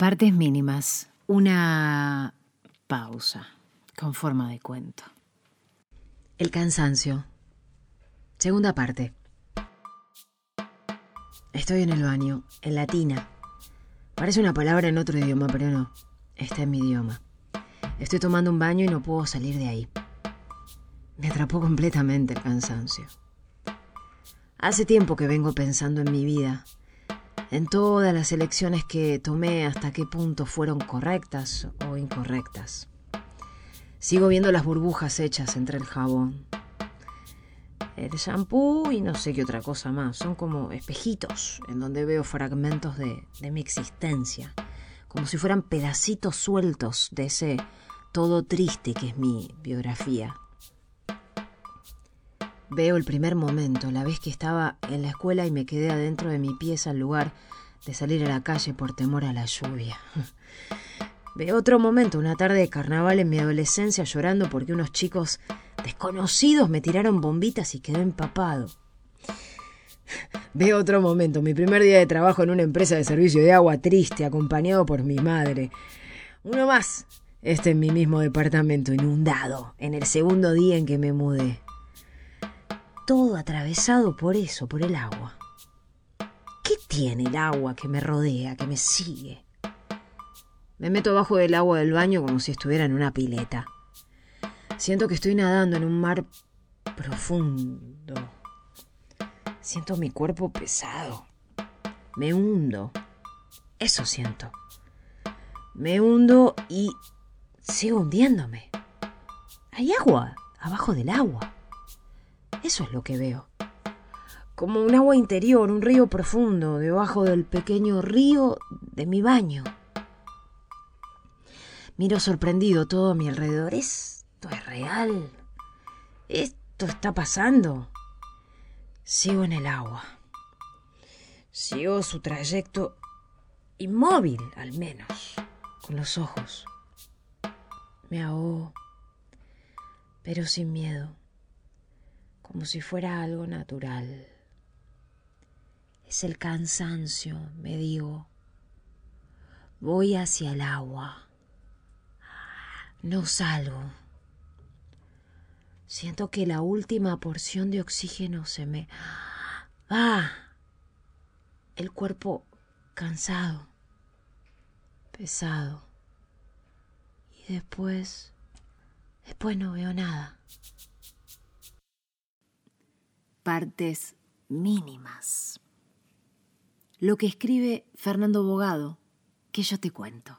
Partes mínimas. Una pausa con forma de cuento. El cansancio. Segunda parte. Estoy en el baño, en latina. Parece una palabra en otro idioma, pero no. Está en mi idioma. Estoy tomando un baño y no puedo salir de ahí. Me atrapó completamente el cansancio. Hace tiempo que vengo pensando en mi vida, en todas las elecciones que tomé, hasta qué punto fueron correctas o incorrectas. Sigo viendo las burbujas hechas entre el jabón, el shampoo y no sé qué otra cosa más. Son como espejitos en donde veo fragmentos de, de mi existencia, como si fueran pedacitos sueltos de ese todo triste que es mi biografía. Veo el primer momento, la vez que estaba en la escuela y me quedé adentro de mi pieza en lugar de salir a la calle por temor a la lluvia. Veo otro momento, una tarde de carnaval en mi adolescencia llorando porque unos chicos desconocidos me tiraron bombitas y quedé empapado. Veo otro momento, mi primer día de trabajo en una empresa de servicio de agua triste, acompañado por mi madre. Uno más, este en mi mismo departamento, inundado, en el segundo día en que me mudé todo atravesado por eso, por el agua. ¿Qué tiene el agua que me rodea, que me sigue? Me meto abajo del agua del baño como si estuviera en una pileta. Siento que estoy nadando en un mar profundo. Siento mi cuerpo pesado. Me hundo. Eso siento. Me hundo y sigo hundiéndome. Hay agua abajo del agua. Eso es lo que veo. Como un agua interior, un río profundo, debajo del pequeño río de mi baño. Miro sorprendido todo a mi alrededor. ¿Esto es real? ¿Esto está pasando? Sigo en el agua. Sigo su trayecto inmóvil, al menos, con los ojos. Me ahogo, pero sin miedo como si fuera algo natural. Es el cansancio, me digo. Voy hacia el agua. No salgo. Siento que la última porción de oxígeno se me va. El cuerpo cansado, pesado. Y después, después no veo nada partes mínimas. Lo que escribe Fernando Bogado, que yo te cuento.